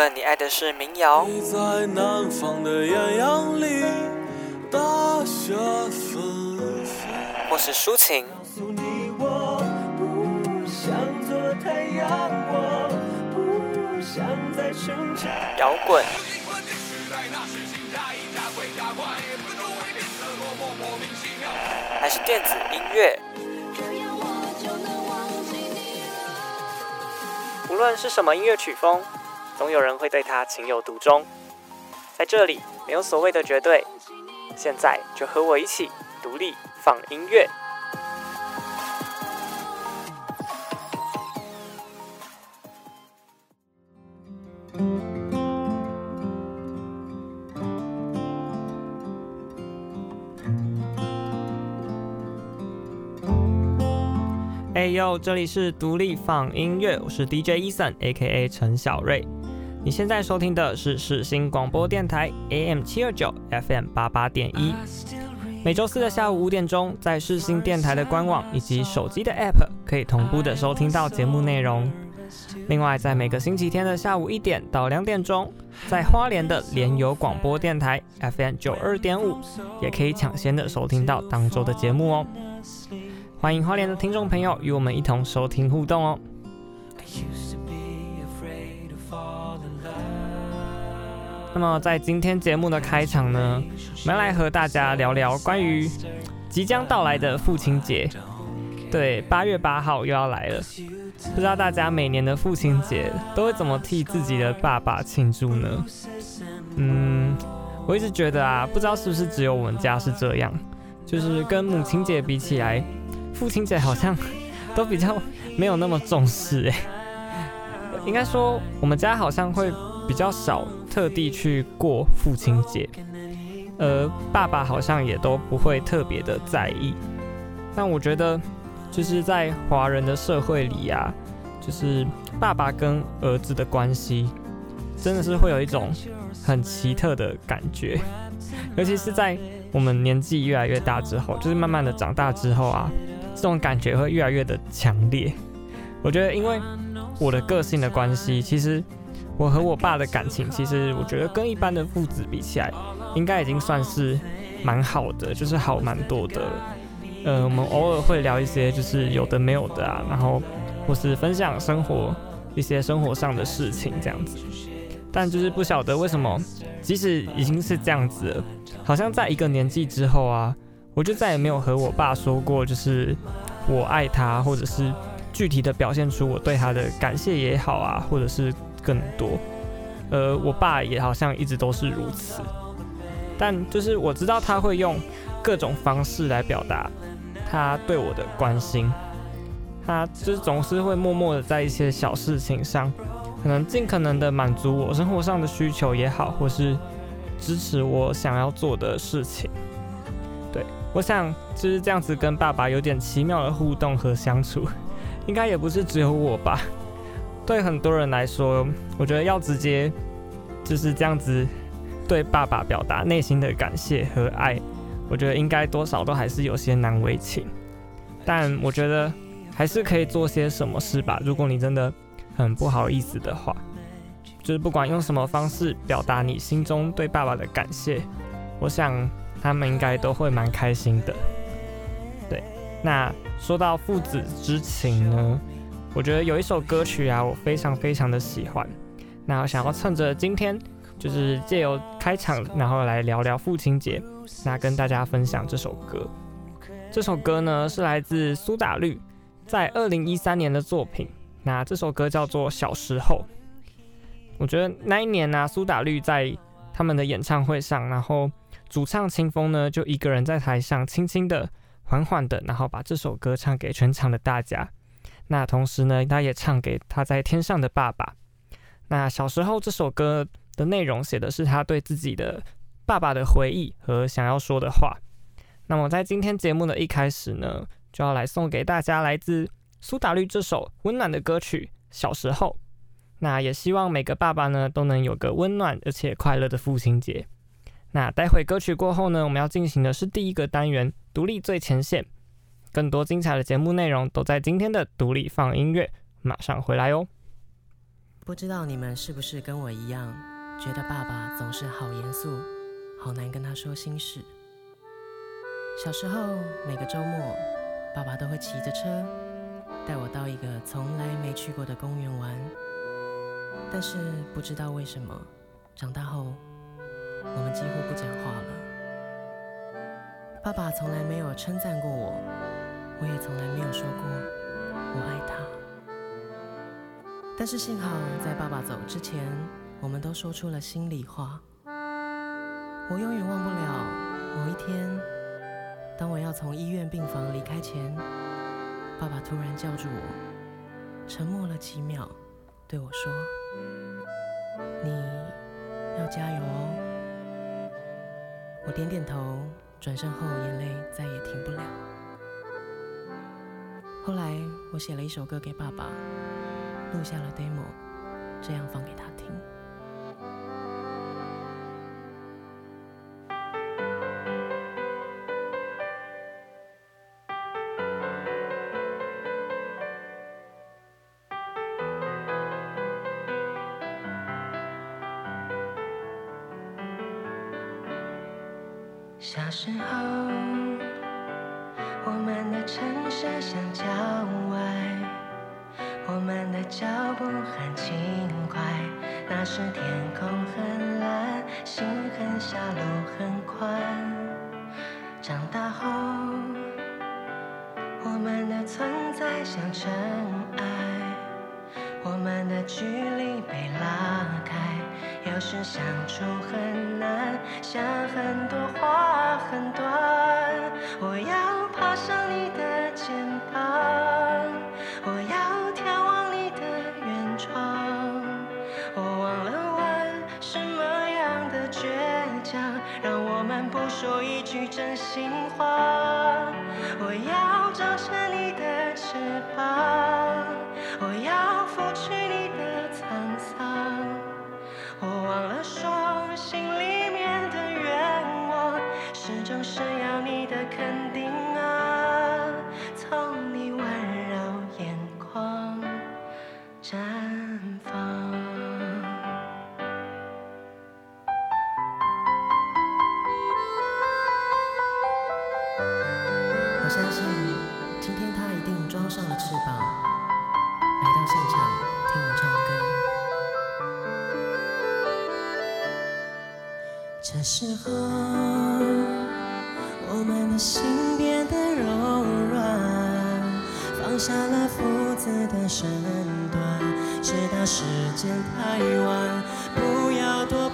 论你爱的是民谣，在南方的艳阳里大雪纷飞，或是抒情，摇滚，还是电子音乐。无论是什么音乐曲风，总有人会对它情有独钟。在这里，没有所谓的绝对。现在就和我一起独立放音乐。哎呦，这里是独立放音乐，我是 DJ Eason，A.K.A. 陈小瑞。你现在收听的是世新广播电台 AM 七二九 FM 八八点一。每周四的下午五点钟，在世新电台的官网以及手机的 App 可以同步的收听到节目内容。另外，在每个星期天的下午一点到两点钟，在花莲的联友广播电台 FM 九二点五，也可以抢先的收听到当周的节目哦。欢迎花莲的听众朋友与我们一同收听互动哦。那么在今天节目的开场呢，我们来和大家聊聊关于即将到来的父亲节。对，八月八号又要来了，不知道大家每年的父亲节都会怎么替自己的爸爸庆祝呢？嗯，我一直觉得啊，不知道是不是只有我们家是这样，就是跟母亲节比起来。父亲节好像 都比较没有那么重视哎，应该说我们家好像会比较少特地去过父亲节，而爸爸好像也都不会特别的在意。但我觉得就是在华人的社会里呀，就是爸爸跟儿子的关系真的是会有一种很奇特的感觉，尤其是在我们年纪越来越大之后，就是慢慢的长大之后啊。这种感觉会越来越的强烈。我觉得，因为我的个性的关系，其实我和我爸的感情，其实我觉得跟一般的父子比起来，应该已经算是蛮好的，就是好蛮多的。呃，我们偶尔会聊一些就是有的没有的啊，然后或是分享生活一些生活上的事情这样子。但就是不晓得为什么，即使已经是这样子了，好像在一个年纪之后啊。我就再也没有和我爸说过，就是我爱他，或者是具体的表现出我对他的感谢也好啊，或者是更多。呃，我爸也好像一直都是如此，但就是我知道他会用各种方式来表达他对我的关心，他就是总是会默默的在一些小事情上，可能尽可能的满足我生活上的需求也好，或是支持我想要做的事情。对我想就是这样子跟爸爸有点奇妙的互动和相处，应该也不是只有我吧。对很多人来说，我觉得要直接就是这样子对爸爸表达内心的感谢和爱，我觉得应该多少都还是有些难为情。但我觉得还是可以做些什么事吧。如果你真的很不好意思的话，就是不管用什么方式表达你心中对爸爸的感谢，我想。他们应该都会蛮开心的，对。那说到父子之情呢，我觉得有一首歌曲啊，我非常非常的喜欢。那我想要趁着今天，就是借由开场，然后来聊聊父亲节，那跟大家分享这首歌。这首歌呢是来自苏打绿在二零一三年的作品。那这首歌叫做《小时候》。我觉得那一年呢、苏打绿在他们的演唱会上，然后。主唱清风呢，就一个人在台上，轻轻的、缓缓的，然后把这首歌唱给全场的大家。那同时呢，他也唱给他在天上的爸爸。那小时候这首歌的内容写的是他对自己的爸爸的回忆和想要说的话。那么在今天节目的一开始呢，就要来送给大家来自苏打绿这首温暖的歌曲《小时候》。那也希望每个爸爸呢，都能有个温暖而且快乐的父亲节。那待会歌曲过后呢，我们要进行的是第一个单元——独立最前线。更多精彩的节目内容都在今天的独立放音乐，马上回来哦。不知道你们是不是跟我一样，觉得爸爸总是好严肃，好难跟他说心事。小时候每个周末，爸爸都会骑着车带我到一个从来没去过的公园玩。但是不知道为什么，长大后我们几乎不讲话了。爸爸从来没有称赞过我，我也从来没有说过我爱他。但是幸好，在爸爸走之前，我们都说出了心里话。我永远忘不了某一天，当我要从医院病房离开前，爸爸突然叫住我，沉默了几秒，对我说：“你要加油哦。”我点点头，转身后眼泪再也停不了。后来，我写了一首歌给爸爸。录下了 demo，这样放给他听。那。时候，我们的心变得柔软，放下了父子的身段，直到时间太晚，不要躲，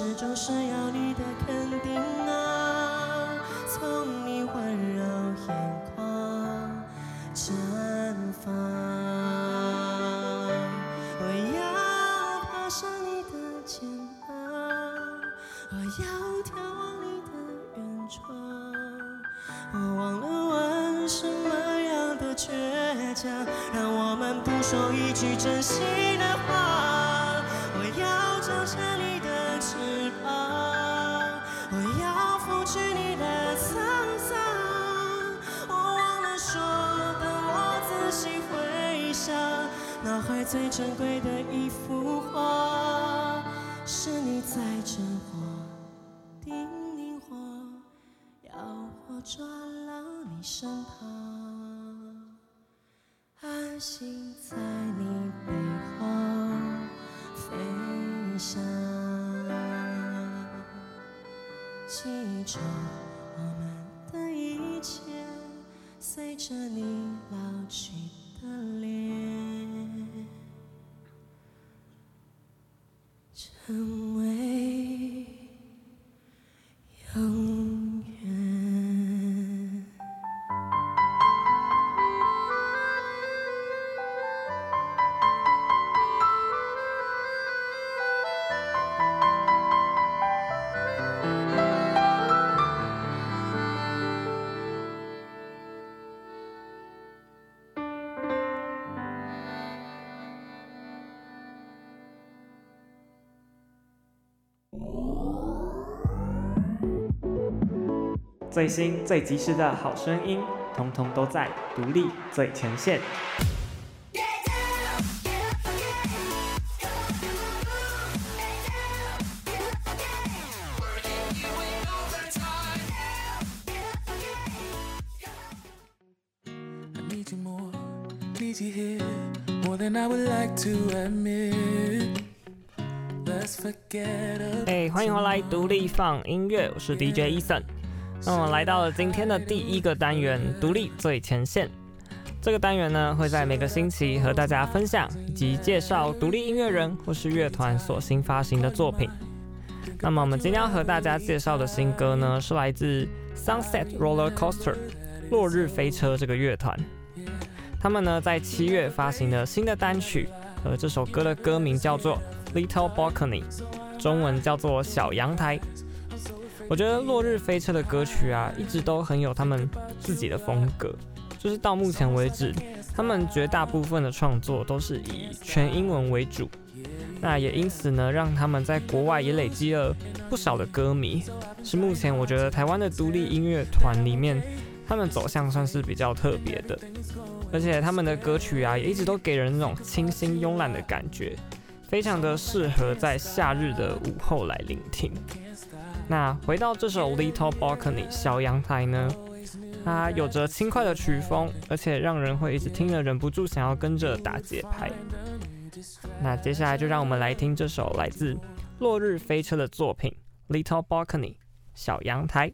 始终是要你的肯定啊，从你环绕眼眶绽放，我要爬上你的肩膀，我要眺望你的远窗，我忘了问什么样的倔强，让我们不说一句真心的话，我要找下你。脑海最珍贵的一幅画，是你在枕我叮咛我，要我抓牢你身旁。安心在你背后飞翔，记住我们的一切，随着你老去最新最及时的好声音，通通都在独立最前线。哎，欢迎回来，独立 FUN 音乐，我是 DJ Eason。那么来到了今天的第一个单元——独立最前线。这个单元呢，会在每个星期和大家分享以及介绍独立音乐人或是乐团所新发行的作品。那么我们今天要和大家介绍的新歌呢，是来自 Sunset Roller Coaster（ 落日飞车）这个乐团。他们呢，在七月发行了新的单曲，而这首歌的歌名叫做 Little Balcony，中文叫做小阳台。我觉得落日飞车的歌曲啊，一直都很有他们自己的风格。就是到目前为止，他们绝大部分的创作都是以全英文为主。那也因此呢，让他们在国外也累积了不少的歌迷。是目前我觉得台湾的独立音乐团里面，他们走向算是比较特别的。而且他们的歌曲啊，也一直都给人那种清新慵懒的感觉。非常的适合在夏日的午后来聆听。那回到这首《Little Balcony》小阳台呢，它有着轻快的曲风，而且让人会一直听了忍不住想要跟着打节拍。那接下来就让我们来听这首来自落日飞车的作品《Little Balcony》小阳台。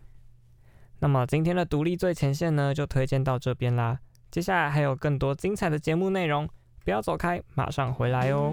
那么今天的独立最前线呢，就推荐到这边啦。接下来还有更多精彩的节目内容，不要走开，马上回来哦。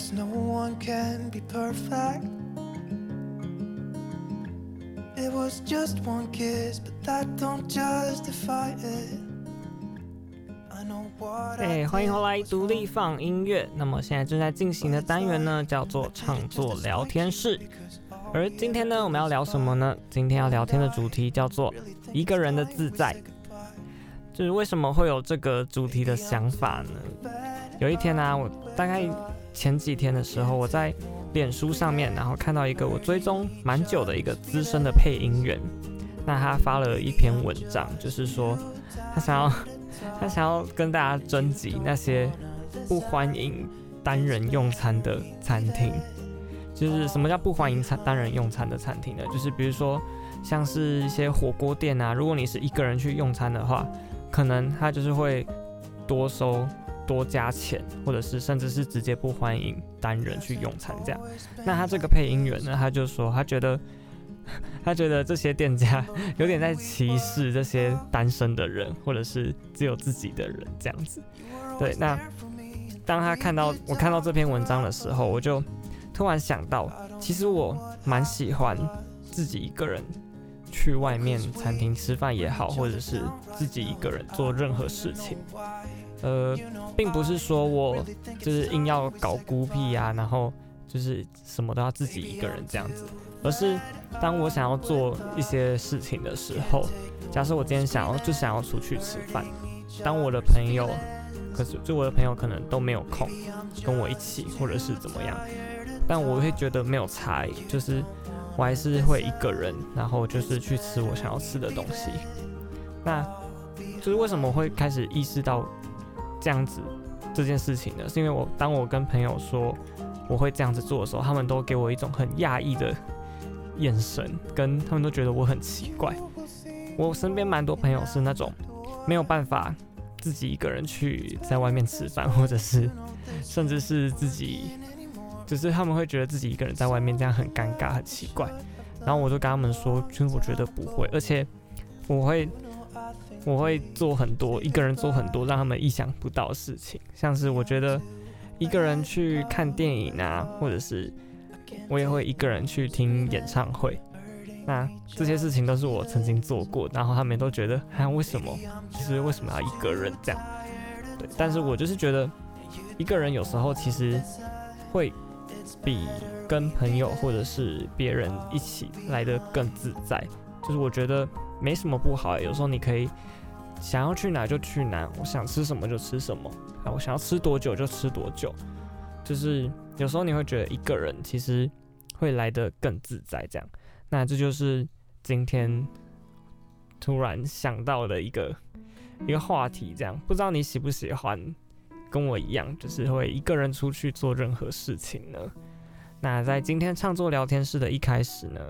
Cause no one can be perfect. It was just one kiss, but that don't justify it. 哎，欢迎回来，独立 FUN 音乐。那么现在正在进行的单元呢，叫做唱作聊天室。而今天呢，我们要聊什么呢？今天要聊天的主题叫做一个人的自在。就是为什么会有这个主题的想法呢？有一天呢、啊，我大概前几天的时候，我在脸书上面，然后看到一个我追踪蛮久的一个资深的配音员，那他发了一篇文章，就是说他想要。他想要跟大家征集那些不欢迎单人用餐的餐厅，就是什么叫不欢迎餐单人用餐的餐厅呢？就是比如说像是一些火锅店啊，如果你是一个人去用餐的话，可能他就是会多收多加钱，或者是甚至是直接不欢迎单人去用餐这样。那他这个配音员呢，他就说他觉得。他觉得这些店家 有点在歧视这些单身的人，或者是只有自己的人这样子。对，那当他看到我看到这篇文章的时候，我就突然想到，其实我蛮喜欢自己一个人去外面餐厅吃饭也好，或者是自己一个人做任何事情。呃，并不是说我就是硬要搞孤僻啊，然后就是什么都要自己一个人这样子。而是当我想要做一些事情的时候，假设我今天想要就想要出去吃饭，当我的朋友，可是就我的朋友可能都没有空跟我一起，或者是怎么样，但我会觉得没有差异，就是我还是会一个人，然后就是去吃我想要吃的东西。那就是为什么会开始意识到这样子这件事情呢？是因为我当我跟朋友说我会这样子做的时候，他们都给我一种很讶异的。眼神跟他们都觉得我很奇怪。我身边蛮多朋友是那种没有办法自己一个人去在外面吃饭，或者是甚至是自己，就是他们会觉得自己一个人在外面这样很尴尬、很奇怪。然后我就跟他们说，其实我觉得不会，而且我会我会做很多一个人做很多让他们意想不到的事情，像是我觉得一个人去看电影啊，或者是。我也会一个人去听演唱会，那这些事情都是我曾经做过，然后他们都觉得，哎，为什么？其实为什么要一个人这样？对，但是我就是觉得，一个人有时候其实会比跟朋友或者是别人一起来得更自在。就是我觉得没什么不好，有时候你可以想要去哪就去哪，我想吃什么就吃什么，啊，我想要吃多久就吃多久，就是。有时候你会觉得一个人其实会来得更自在，这样。那这就是今天突然想到的一个一个话题，这样。不知道你喜不喜欢跟我一样，就是会一个人出去做任何事情呢？那在今天创作聊天室的一开始呢，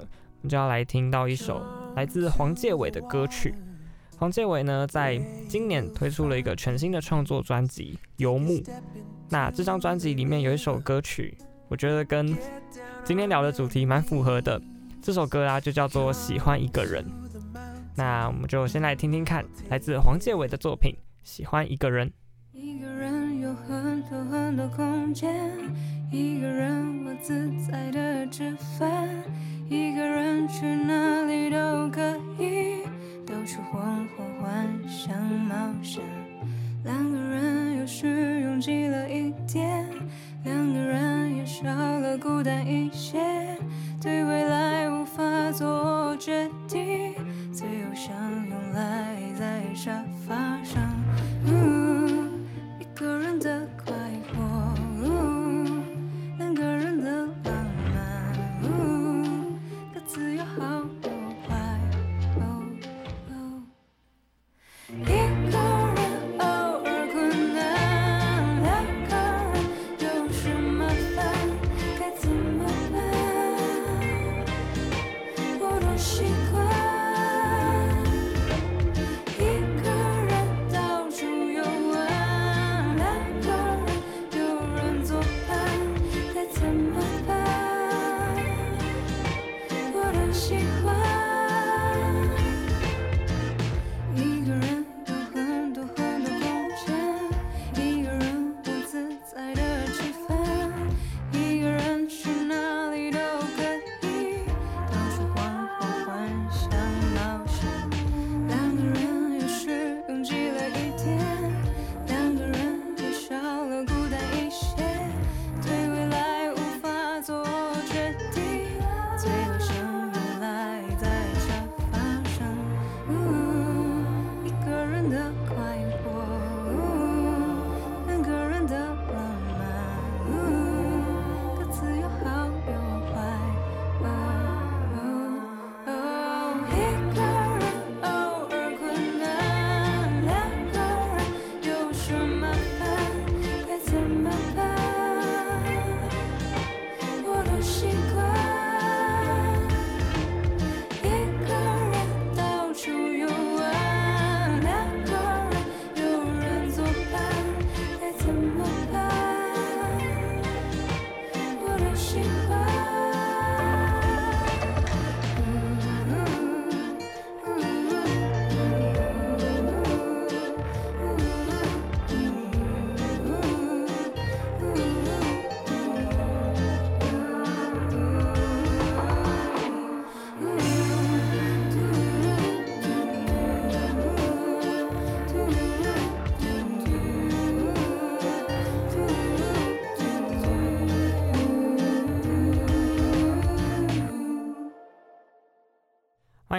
我们就要来听到一首来自黄介伟的歌曲。黄介伟呢，在今年推出了一个全新的创作专辑《游牧》。那这张专辑里面有一首歌曲，我觉得跟今天聊的主题蛮符合的。这首歌啊，就叫做《喜欢一个人》。那我们就先来听听看，来自黄介伟的作品《喜欢一个人》。一个人有很多很多空间，一个人我自在的吃饭，一个人去哪里都可以。到处晃晃，幻想冒险。两个人有时拥挤了一点，两个人也少了孤单一些。对未来无法做决定，最后相拥赖在沙发上。呜，一个人的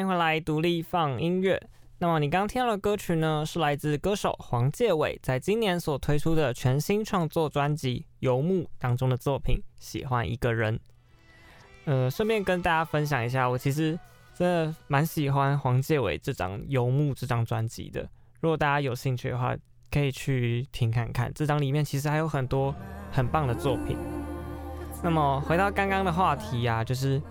欢迎回来，独立放音乐。那么你刚刚听到的歌曲呢，是来自歌手黄介伟在今年所推出的全新创作专辑《游牧》当中的作品《喜欢一个人》。呃，顺便跟大家分享一下，我其实真的蛮喜欢黄介伟这张《游牧》这张专辑的。如果大家有兴趣的话，可以去听看看。这张里面其实还有很多很棒的作品。那么回到刚刚的话题啊，就是。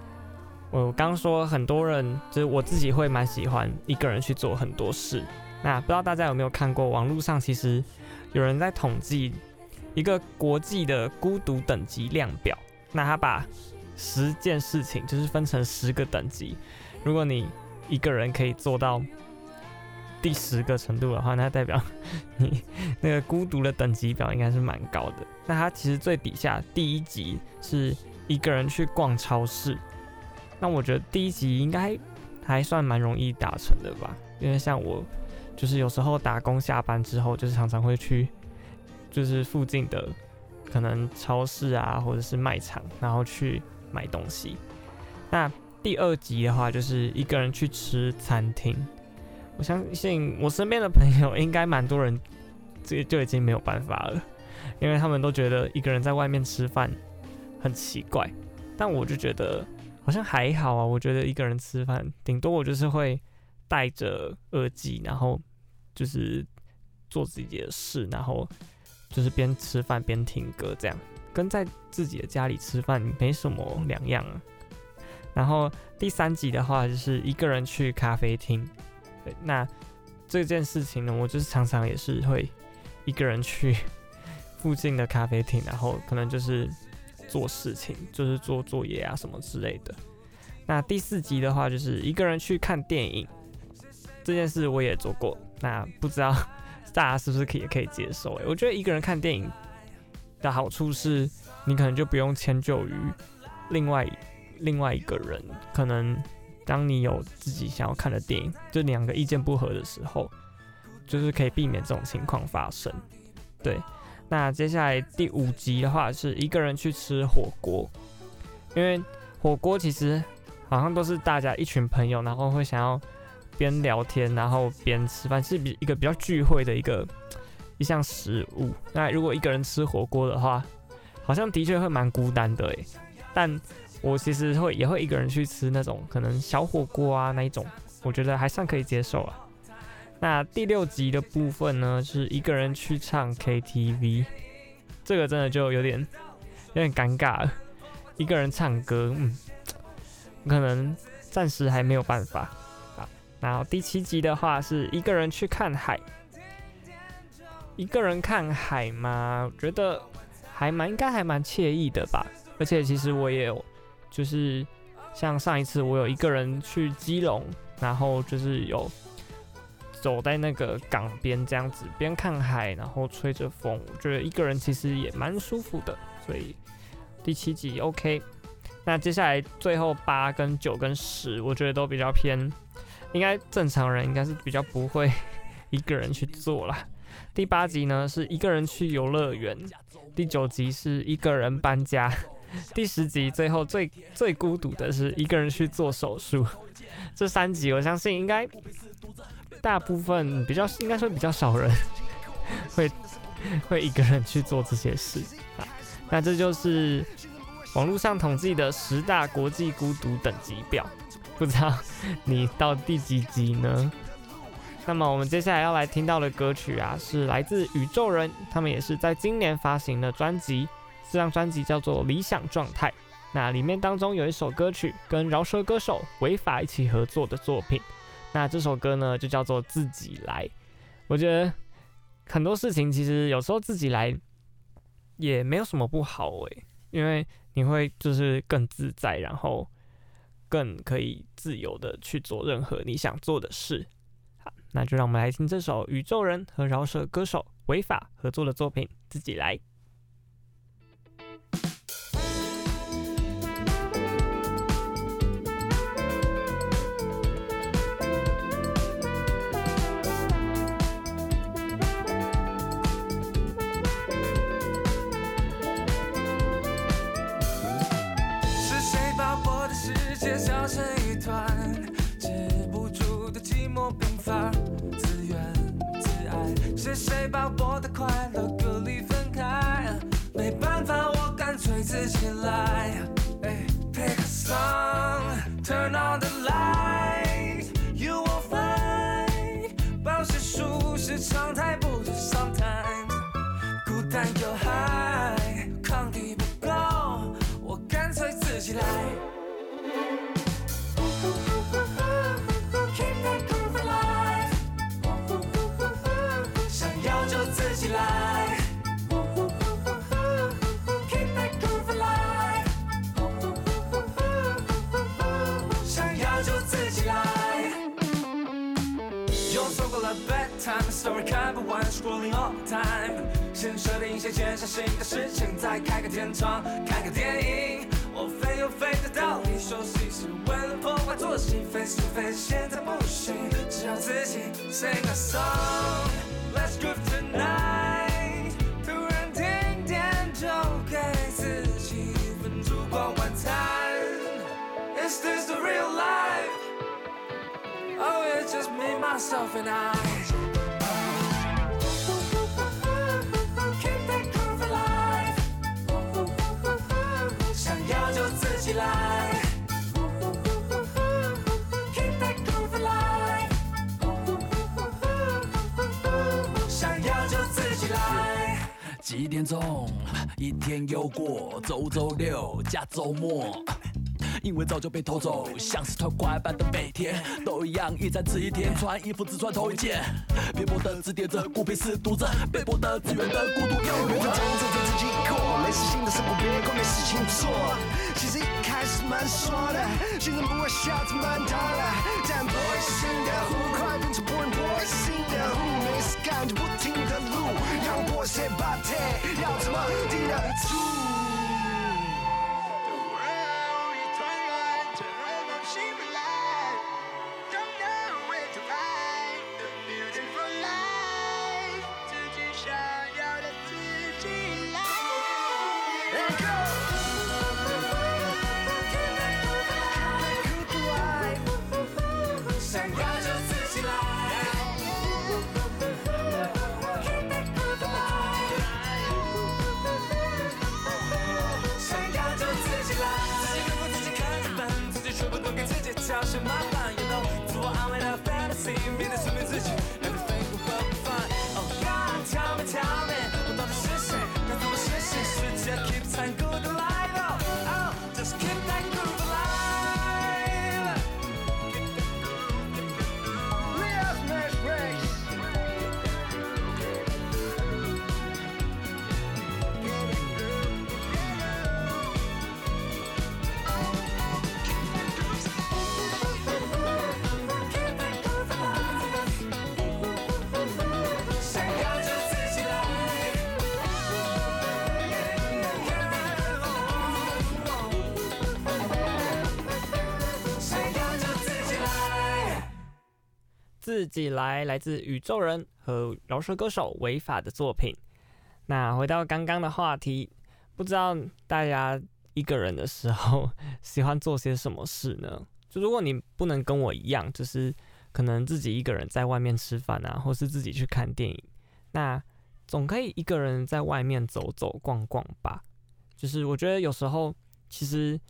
我刚说很多人，就是我自己会蛮喜欢一个人去做很多事。那不知道大家有没有看过网络上，其实有人在统计一个国际的孤独等级量表。那他把十件事情就是分成十个等级。如果你一个人可以做到第十个程度的话，那代表你那个孤独的等级表应该是蛮高的。那他其实最底下第一级是一个人去逛超市。那我觉得第一集应该还算蛮容易达成的吧，因为像我就是有时候打工下班之后，就是常常会去就是附近的可能超市啊，或者是卖场，然后去买东西。那第二集的话，就是一个人去吃餐厅。我相信我身边的朋友应该蛮多人，这就已经没有办法了，因为他们都觉得一个人在外面吃饭很奇怪，但我就觉得。好像还好啊，我觉得一个人吃饭，顶多我就是会戴着耳机，然后就是做自己的事，然后就是边吃饭边听歌，这样跟在自己的家里吃饭没什么两样啊。然后第三集的话，就是一个人去咖啡厅。对，那这件事情呢，我就是常常也是会一个人去附近的咖啡厅，然后可能就是。做事情就是做作业啊什么之类的。那第四集的话，就是一个人去看电影这件事，我也做过。那不知道 大家是不是可以也可以接受？欸，我觉得一个人看电影的好处是，你可能就不用迁就于另外另外一个人。可能当你有自己想要看的电影，就两个意见不合的时候，就是可以避免这种情况发生。对。那接下来第五集的话，是一个人去吃火锅，因为火锅其实好像都是大家一群朋友，然后会想要边聊天，然后边吃饭，是比一个比较聚会的一个一项食物。那如果一个人吃火锅的话，好像的确会蛮孤单的诶。但我其实会也会一个人去吃那种可能小火锅啊那一种，我觉得还算可以接受啊。那第六集的部分呢，是一个人去唱 KTV，这个真的就有点有点尴尬了。一个人唱歌，嗯，可能暂时还没有办法。啊，然后第七集的话是一个人去看海，一个人看海嘛，我觉得还蛮应该还蛮惬意的吧。而且其实我也有，就是像上一次我有一个人去基隆，然后就是有。走在那个港边这样子，边看海，然后吹着风，我觉得一个人其实也蛮舒服的。所以第七集 OK。那接下来最后八跟九跟十，我觉得都比较偏，应该正常人应该是比较不会一个人去做啦。第八集呢是一个人去游乐园，第九集是一个人搬家，第十集最后最最孤独的是一个人去做手术。这三集我相信应该。大部分比较应该说比较少人会会一个人去做这些事啊。那这就是网络上统计的十大国际孤独等级表，不知道 你到第几集呢？那么我们接下来要来听到的歌曲啊，是来自宇宙人，他们也是在今年发行的专辑，这张专辑叫做《理想状态》。那里面当中有一首歌曲跟饶舌歌手违法一起合作的作品。那这首歌呢，就叫做自己来。我觉得很多事情其实有时候自己来也没有什么不好诶，因为你会就是更自在，然后更可以自由的去做任何你想做的事。好，那就让我们来听这首宇宙人和饶舌歌手违法合作的作品《自己来》。lie? Hey, pick a song, turn on the Sorry，看不完，Scrolling all the time。先设定一些减伤心的事情，再开个天窗，看个电影。我飞又飞得到你熟悉，是为了破坏作息。Face to face，现在不行，只要自己 sing a song。Let's groove tonight。突然停电，就给自己一份烛光晚餐。Is this the real life? Oh, it's just me, myself and I. 几点钟？一天又过，周周六加周末。因为早就被偷走，像是团块般的每天都一样，一站只一天，穿衣服只穿同一件。别薄的字典着，孤僻是独着，被迫的资源的孤独又远。我讲着自己过，没事情的生活别过，没事情做。其实一开始蛮说的，现在不会笑怎么办到了？但不会新的护快变成不会不会新的护，没事干就不停的录，要破谁把铁，要怎么定得住？自己来，来自宇宙人和饶舌歌手违法的作品。那回到刚刚的话题，不知道大家一个人的时候 喜欢做些什么事呢？就如果你不能跟我一样，就是可能自己一个人在外面吃饭啊，或是自己去看电影，那总可以一个人在外面走走逛逛吧。就是我觉得有时候其实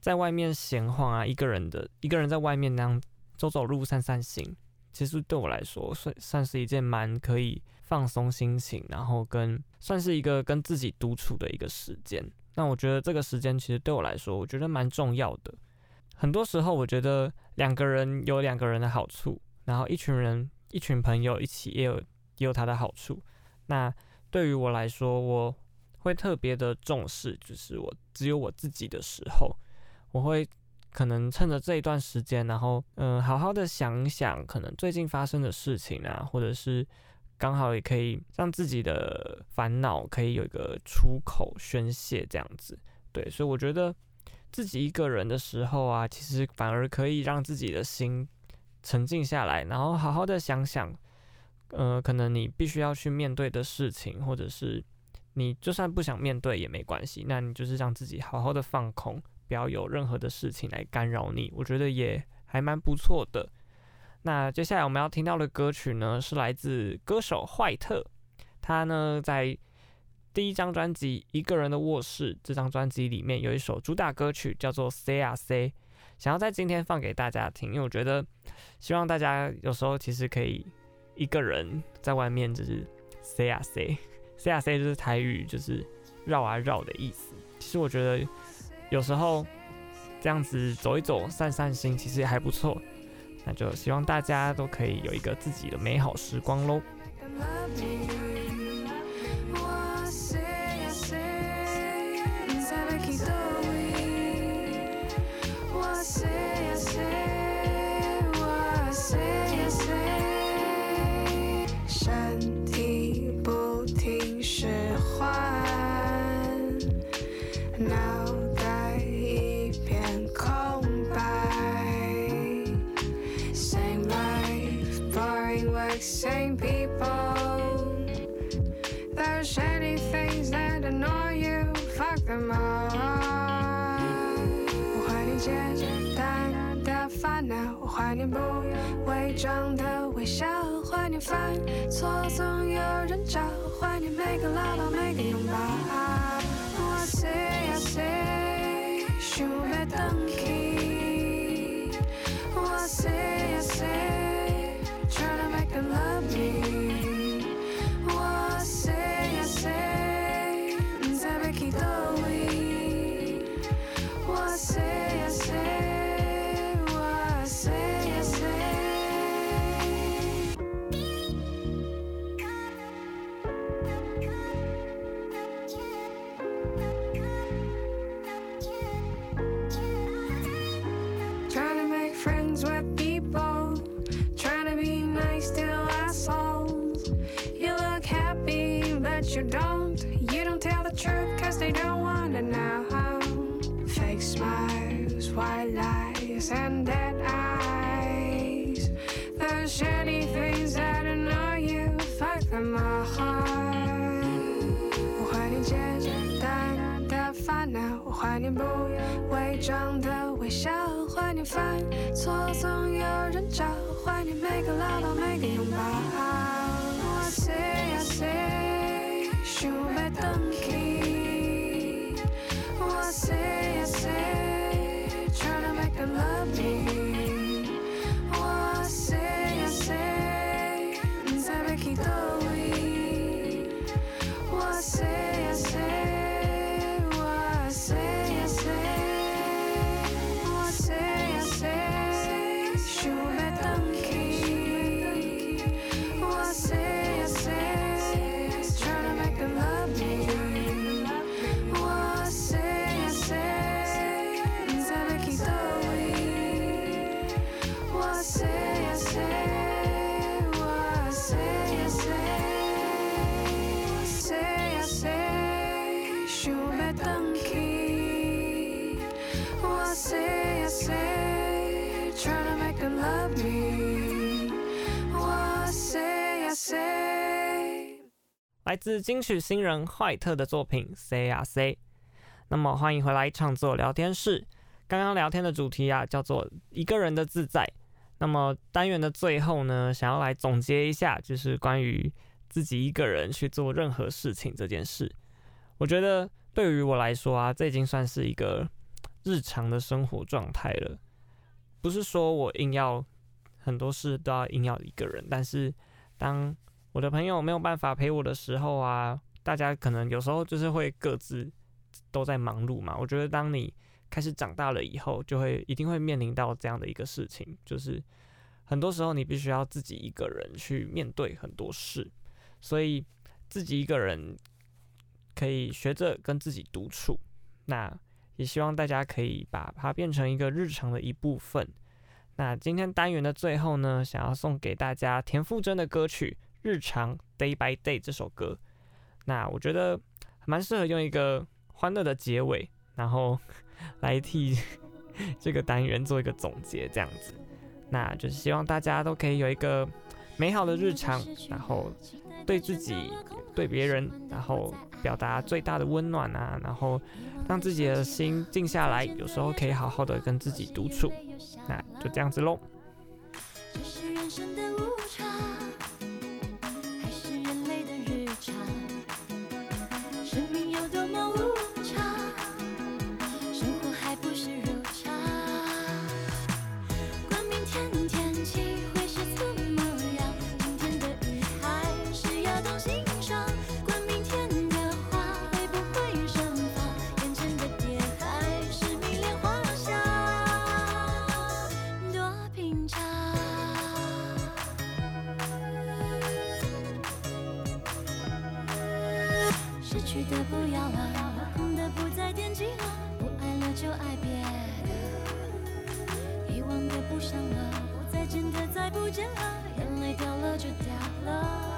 在外面闲晃啊，一个人的一个人在外面那样走走路、散散心。其实对我来说，算算是一件蛮可以放松心情，然后跟算是一个跟自己独处的一个时间。那我觉得这个时间其实对我来说，我觉得蛮重要的。很多时候，我觉得两个人有两个人的好处，然后一群人、一群朋友一起也有也有他的好处。那对于我来说，我会特别的重视，就是我只有我自己的时候，我会。可能趁着这一段时间，然后嗯，好好的想想，可能最近发生的事情啊，或者是刚好也可以让自己的烦恼可以有一个出口宣泄，这样子。对，所以我觉得自己一个人的时候啊，其实反而可以让自己的心沉静下来，然后好好的想想，呃，可能你必须要去面对的事情，或者是你就算不想面对也没关系，那你就是让自己好好的放空。不要有任何的事情来干扰你，我觉得也还蛮不错的。那接下来我们要听到的歌曲呢，是来自歌手坏特，他呢在第一张专辑《一个人的卧室》这张专辑里面有一首主打歌曲叫做《C R C，》，想要在今天放给大家听，因为我觉得希望大家有时候其实可以一个人在外面就是 C R C，C R C 就是台语，就是绕啊绕的意思。其实我觉得有时候这样子走一走，散散心，其实也还不错。那就希望大家都可以有一个自己的美好时光喽。伪装的微笑，怀念犯错总有人找，怀念每个唠叨每个拥抱。我谁呀谁，想要回去。我谁呀谁，Try to make them love me。怀念不伪装的微笑，怀念犯错总有人找，怀念每个牢牢每个 来自金曲新人坏特的作品《Say 啊 Say》。那么欢迎回来创作聊天室。刚刚聊天的主题啊，叫做一个人的自在。那么单元的最后呢，想要来总结一下，就是关于自己一个人去做任何事情这件事。我觉得对于我来说啊，这已经算是一个日常的生活状态了。不是说我硬要很多事都要硬要一个人，但是当我的朋友没有办法陪我的时候啊，大家可能有时候就是会各自都在忙碌嘛。我觉得当你开始长大了以后，就会一定会面临到这样的一个事情，就是很多时候你必须要自己一个人去面对很多事，所以自己一个人可以学着跟自己独处。那也希望大家可以把它变成一个日常的一部分。那今天单元的最后呢，想要送给大家田馥甄的歌曲。日常 Day by Day 这首歌，那我觉得蛮适合用一个欢乐的结尾，然后来替 这个单元做一个总结，这样子。那就是希望大家都可以有一个美好的日常，然后对自己、对别人，然后表达最大的温暖啊，然后让自己的心静下来，有时候可以好好的跟自己独处。那就这样子喽。明天去的不要了，空的不再惦记了，不爱了就爱别的，遗忘的不想了，不再见的再不见了，眼泪掉了就掉了，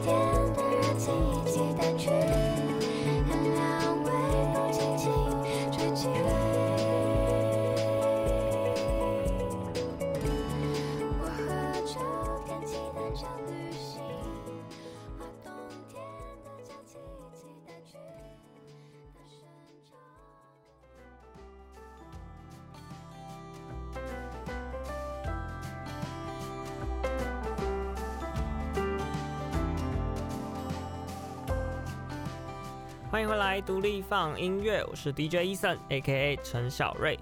独立放音乐，我是 DJ Eason，A.K.A. 陈小瑞。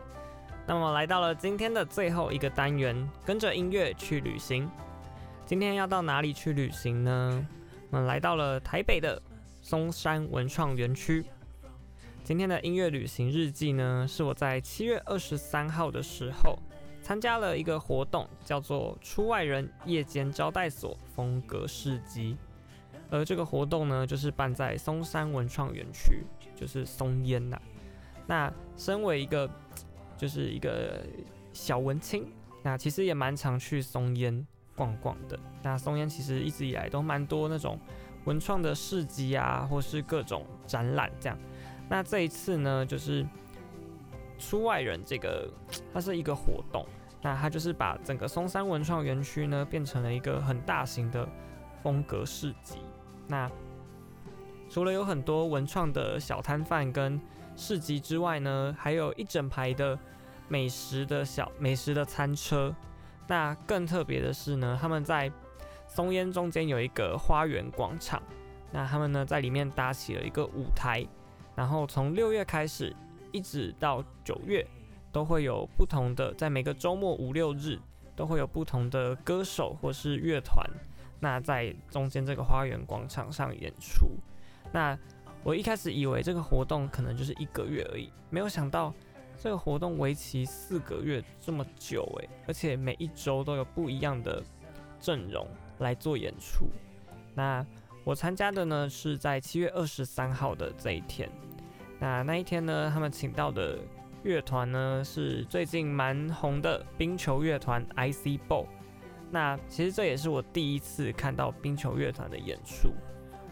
那么来到了今天的最后一个单元，跟着音乐去旅行。今天要到哪里去旅行呢？我们来到了台北的松山文创园区。今天的音乐旅行日记呢，是我在七月二十三号的时候参加了一个活动，叫做“出外人夜间招待所风格市集”。而这个活动呢，就是办在松山文创园区，就是松烟呐、那身为一个，就是一个小文青，那其实也蛮常去松烟逛逛的。那松烟其实一直以来都蛮多那种文创的市集啊，或是各种展览这样。那这一次呢，就是出外人这个，它是一个活动，那它就是把整个松山文创园区呢，变成了一个很大型的风格市集。那除了有很多文创的小摊贩跟市集之外呢，还有一整排的美食的小美食的餐车。那更特别的是呢，他们在松烟中间有一个花园广场，那他们呢在里面搭起了一个舞台，然后从六月开始一直到九月，都会有不同的，在每个周末五六日都会有不同的歌手或是乐团。那在中间这个花园广场上演出，那我一开始以为这个活动可能就是一个月而已，没有想到这个活动为期四个月这么久诶，而且每一周都有不一样的阵容来做演出。那我参加的呢是在七月二十三号的这一天，那那一天呢，他们请到的乐团呢是最近蛮红的冰球乐团 IC Ball。那其实这也是我第一次看到冰球乐团的演出，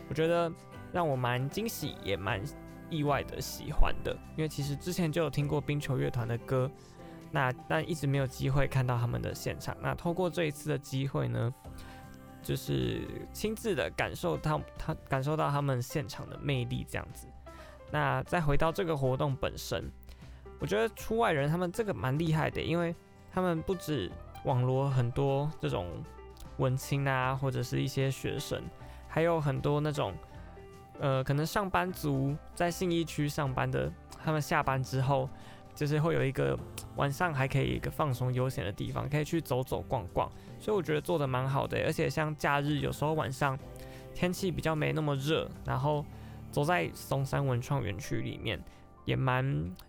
我觉得让我蛮惊喜，也蛮意外的喜欢的。因为其实之前就有听过冰球乐团的歌，那但一直没有机会看到他们的现场。那透过这一次的机会呢，就是亲自的感受到他感受到他们现场的魅力这样子。那再回到这个活动本身，我觉得出外人他们这个蛮厉害的，因为他们不止网罗很多这种文青啊，或者是一些学生，还有很多那种呃可能上班族在信义区上班的，他们下班之后就是会有一个晚上还可以一个放松悠闲的地方，可以去走走逛逛。所以我觉得做的蛮好的，而且像假日有时候晚上天气比较没那么热，然后走在松山文创园区里面也蛮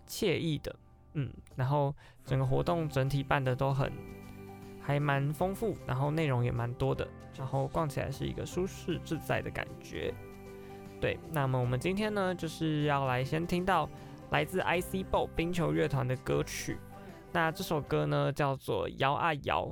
惬意的，嗯，然后整个活动整体办得都很还蛮丰富，然后内容也蛮多的，然后逛起来是一个舒适自在的感觉。对，那么我们今天呢就是要来先听到来自 ICBO 冰球乐团的歌曲，那这首歌呢叫做《摇啊摇》。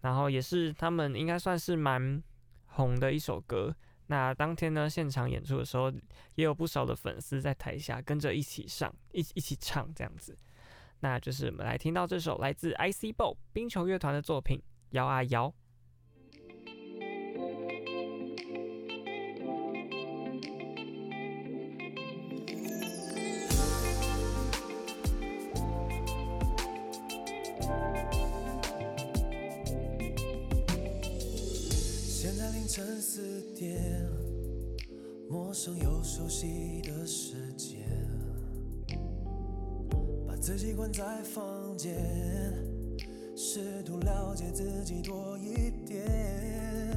然后也是他们应该算是蛮红的一首歌。那当天呢，现场演出的时候，也有不少的粉丝在台下跟着一起上，一起一起唱这样子。那就是我们来听到这首来自 ICBO 冰球乐团的作品《摇啊摇》。现在凌晨四点，陌生又熟悉的世界，自己关在房间，试图了解自己多一点。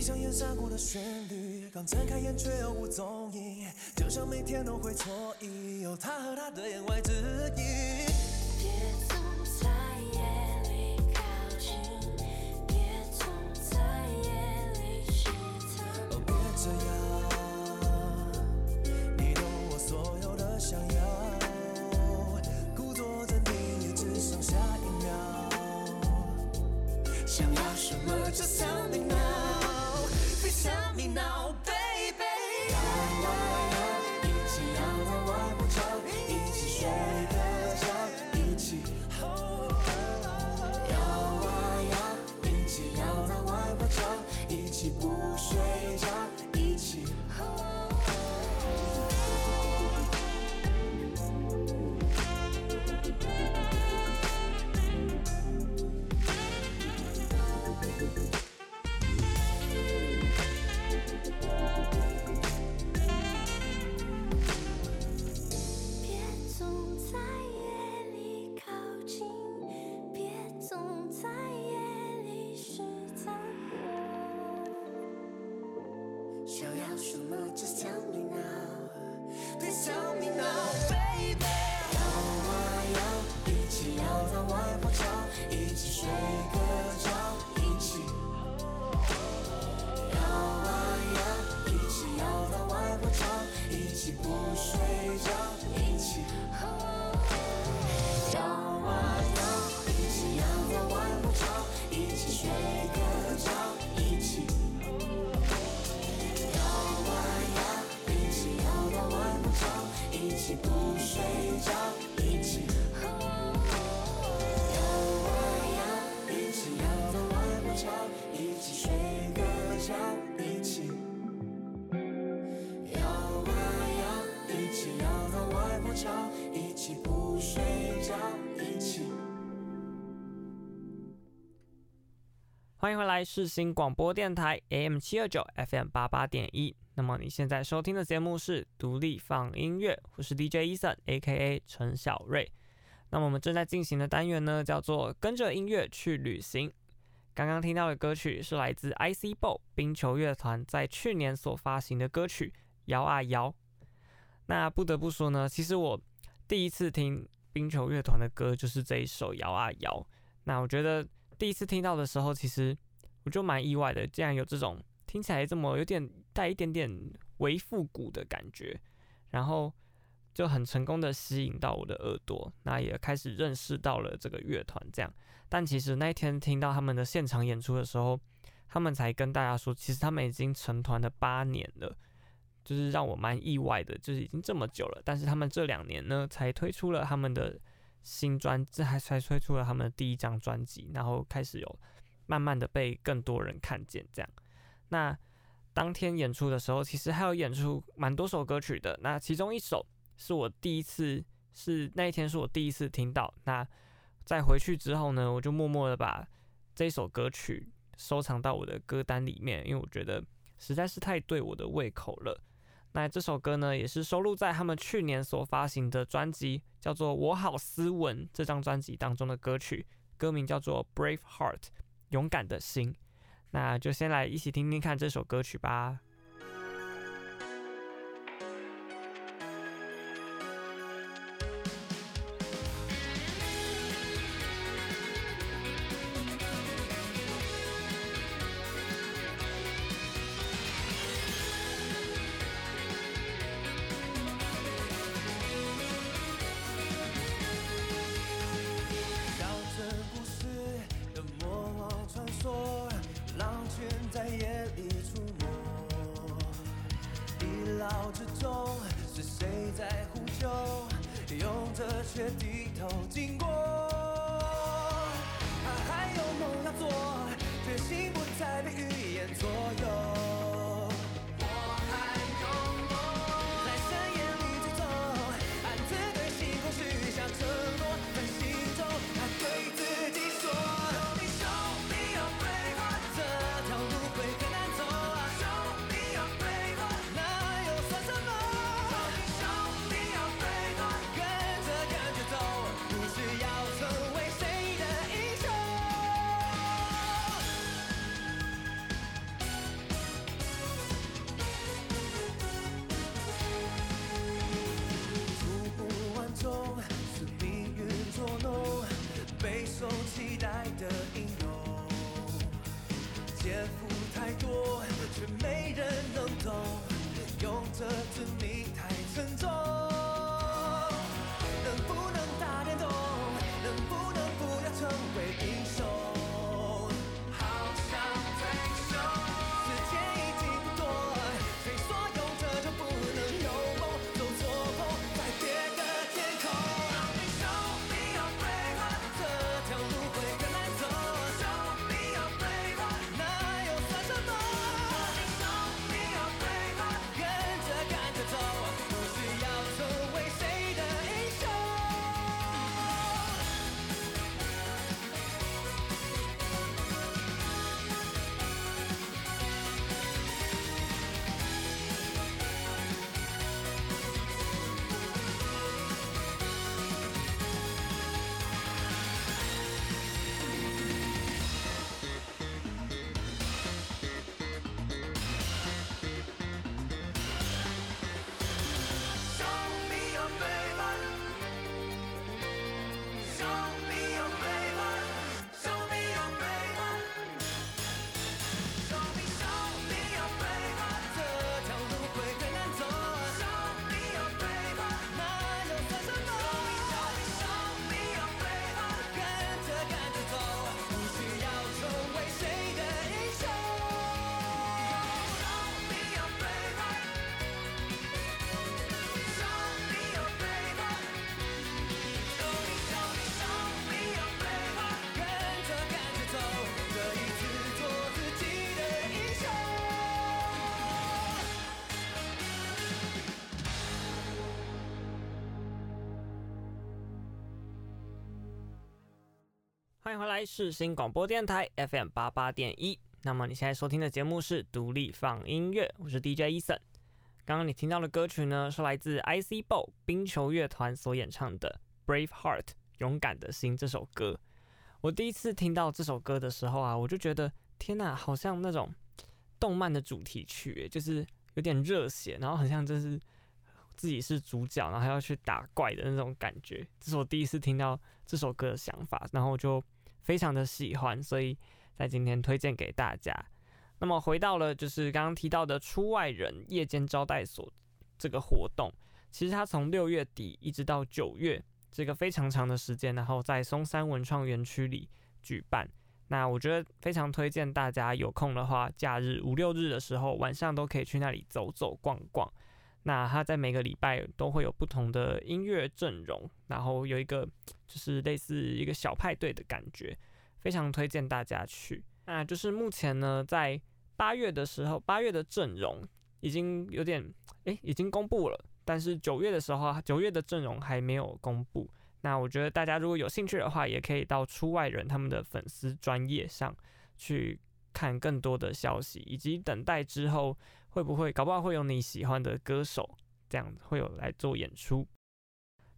闭上眼，山谷的旋律。刚睁开眼却又无踪影，就像每天都会错意，有他和他的言外之欢迎回来，世新广播电台 AM 七二九 FM 八八点一。那么你现在收听的节目是独立放音乐，我是 DJ Eason，A.K.A 陈小瑞。那么我们正在进行的单元呢，叫做跟着音乐去旅行。刚刚听到的歌曲是来自 ICBO 冰球乐团在去年所发行的歌曲《摇啊摇》。那不得不说呢，其实我第一次听冰球乐团的歌就是这一首《摇啊摇》。那我觉得第一次听到的时候，其实我就蛮意外的，竟然有这种听起来这么有点带一点点微复古的感觉，然后就很成功的吸引到我的耳朵，那也开始认识到了这个乐团。这样，但其实那一天听到他们的现场演出的时候，他们才跟大家说，其实他们已经成团了八年了。就是让我蛮意外的，就是已经这么久了，但是他们这两年呢，才推出了他们的新专，这还才推出了他们的第一张专辑，然后开始有慢慢的被更多人看见。这样，那当天演出的时候，其实还有演出蛮多首歌曲的。那其中一首是我第一次，是那一天是我第一次听到。那在回去之后呢，我就默默的把这首歌曲收藏到我的歌单里面，因为我觉得实在是太对我的胃口了。那这首歌呢，也是收录在他们去年所发行的专辑，叫做《我好斯文》这张专辑当中的歌曲，歌名叫做《Brave Heart》，勇敢的心。那就先来一起听听看这首歌曲吧。欢迎回来，是新广播电台 FM 八八点一。那么你现在收听的节目是独立放音乐，我是 DJ Eason。刚刚你听到的歌曲呢，是来自 ICBO 冰球乐团所演唱的《Brave Heart》勇敢的心》这首歌。我第一次听到这首歌的时候啊，我就觉得天呐，好像那种动漫的主题曲，就是有点热血，然后很像就是自己是主角，然后还要去打怪的那种感觉。这是我第一次听到这首歌的想法，然后我就非常的喜欢，所以在今天推荐给大家。那么回到了就是刚刚提到的出外人夜间招待所这个活动，其实它从六月底一直到九月。这个非常长的时间，然后在松山文创园区里举办。那我觉得非常推荐大家有空的话，假日五六日的时候，晚上都可以去那里走走逛逛。那他在每个礼拜都会有不同的音乐阵容，然后有一个就是类似一个小派对的感觉，非常推荐大家去。那就是目前呢，在八月的时候，八月的阵容已经有点诶，已经公布了。但是九月的时候，九月的阵容还没有公布。那我觉得大家如果有兴趣的话，也可以到出外人他们的粉丝专业上去看更多的消息，以及等待之后会不会搞不好会有你喜欢的歌手这样会有来做演出。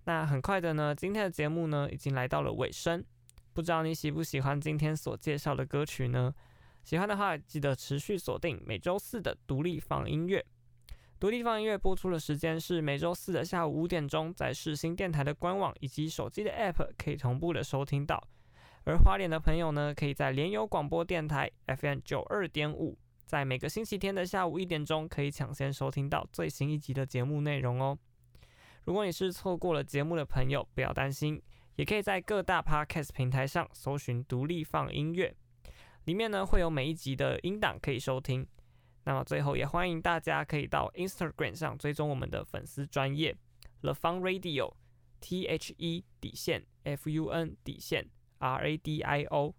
那很快的呢，今天的节目呢已经来到了尾声，不知道你喜不喜欢今天所介绍的歌曲呢？喜欢的话，记得持续锁定每周四的独立放音乐。独立放音乐播出的时间是每周四的下午五点钟，在世新电台的官网以及手机的 App 可以同步的收听到。而花莲的朋友呢，可以在联友广播电台 FM 九二点五，在每个星期天的下午一点钟，可以抢先收听到最新一集的节目内容哦。如果你是错过了节目的朋友，不要担心，也可以在各大 Podcast 平台上搜寻独立放音乐，里面呢会有每一集的音档可以收听。那么最后也欢迎大家可以到 Instagram 上追踪我们的粉丝专业 The Fun Radio T H E 底线 F U N 底线 R A D I O。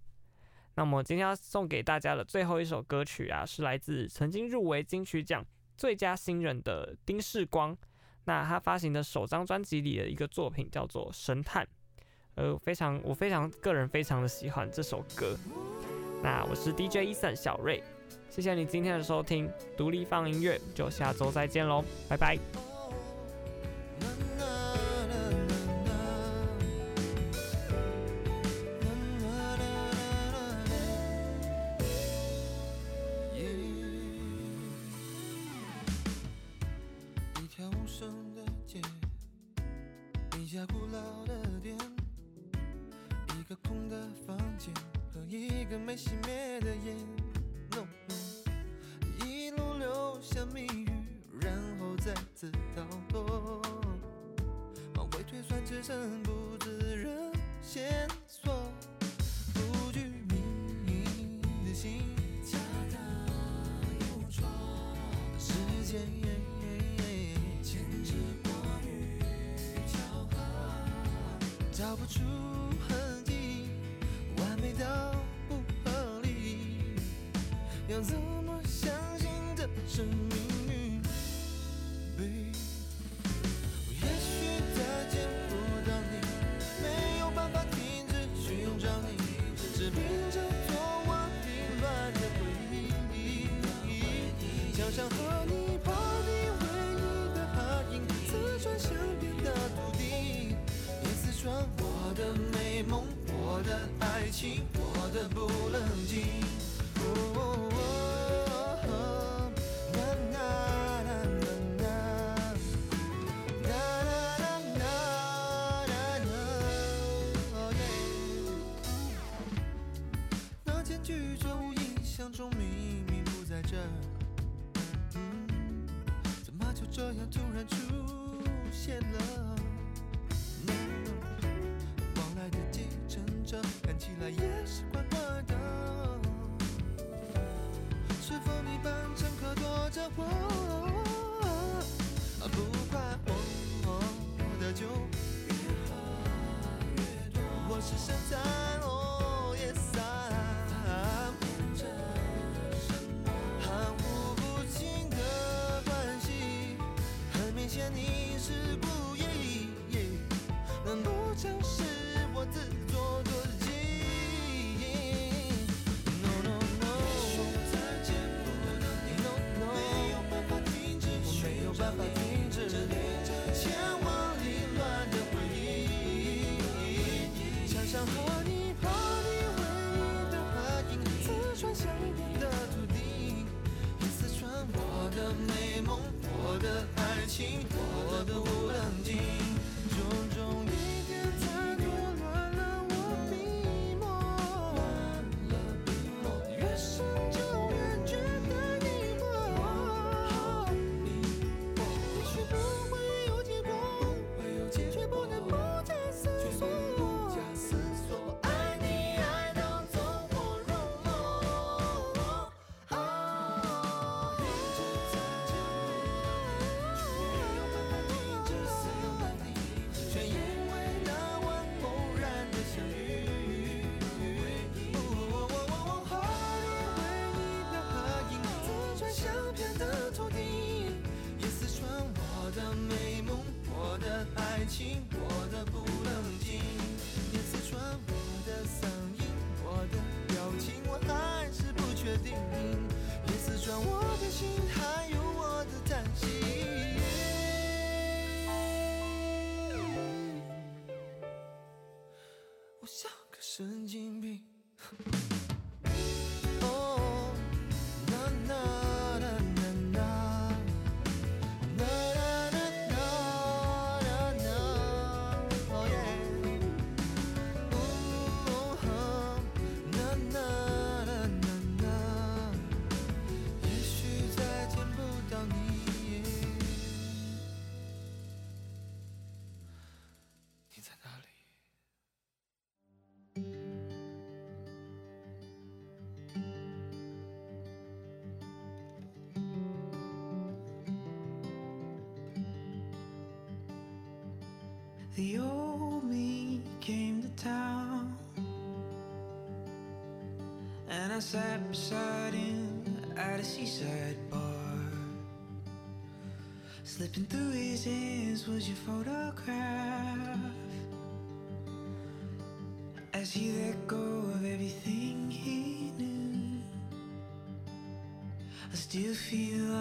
那么今天要送给大家的最后一首歌曲啊，是来自曾经入围金曲奖最佳新人的丁世光。那他发行的首张专辑里的一个作品叫做《神探》，呃，非常我非常个人非常的喜欢这首歌。那我是 DJ Eason 小瑞。谢谢你今天的收听，独立放音乐，就下周再见喽，拜拜。情，我的不看 The old me came to town, and I sat beside him at a seaside bar. Slipping through his hands was your photograph. As he let go of everything he knew, I still feel